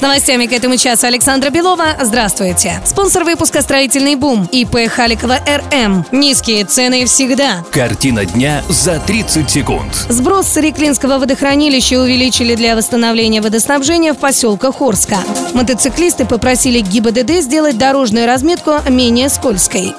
С новостями к этому часу Александра Белова. Здравствуйте. Спонсор выпуска «Строительный бум» ИП Халикова РМ. Низкие цены всегда. Картина дня за 30 секунд. Сброс с Реклинского водохранилища увеличили для восстановления водоснабжения в поселках Хорска. Мотоциклисты попросили ГИБДД сделать дорожную разметку менее скользкой.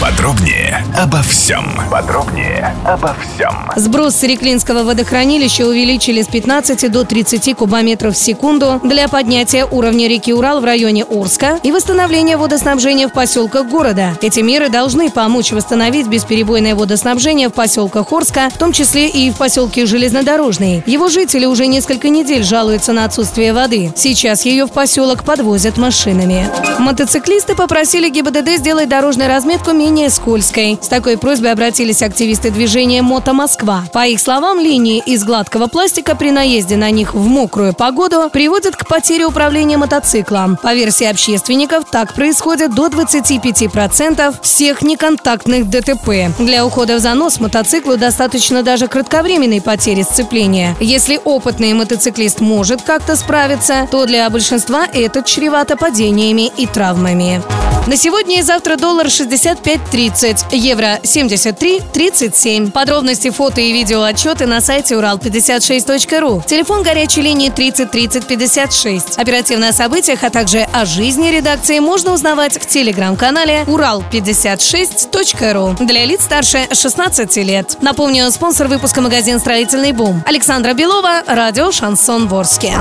Подробнее обо всем. Подробнее обо всем. Сброс с Реклинского водохранилища увеличили с 15 до 30 кубометров в секунду для поднятия уровня реки Урал в районе Орска и восстановления водоснабжения в поселках города. Эти меры должны помочь восстановить бесперебойное водоснабжение в поселках Орска, в том числе и в поселке Железнодорожный. Его жители уже несколько недель жалуются на отсутствие воды. Сейчас ее в поселок подвозят машинами. Мотоциклисты попросили ГИБДД сделать дорожную разметку менее скользкой. С такой просьбой обратились активисты движения «Мото Москва». По их словам, линии из гладкого пластика при наезде на них в мокрую погоду приводят к потере управления мотоциклом. По версии общественников, так происходит до 25% всех неконтактных ДТП. Для ухода в занос мотоциклу достаточно даже кратковременной потери сцепления. Если опытный мотоциклист может как-то справиться, то для большинства это чревато падениями и травмами. На сегодня и завтра доллар 65.30, евро 73.37. Подробности, фото и видео отчеты на сайте урал56.ру. Телефон горячей линии 30 30 56. Оперативно о событиях, а также о жизни редакции можно узнавать в телеграм-канале урал56.ру для лиц старше 16 лет. Напомню, спонсор выпуска магазин «Строительный бум». Александра Белова, радио «Шансон Ворске».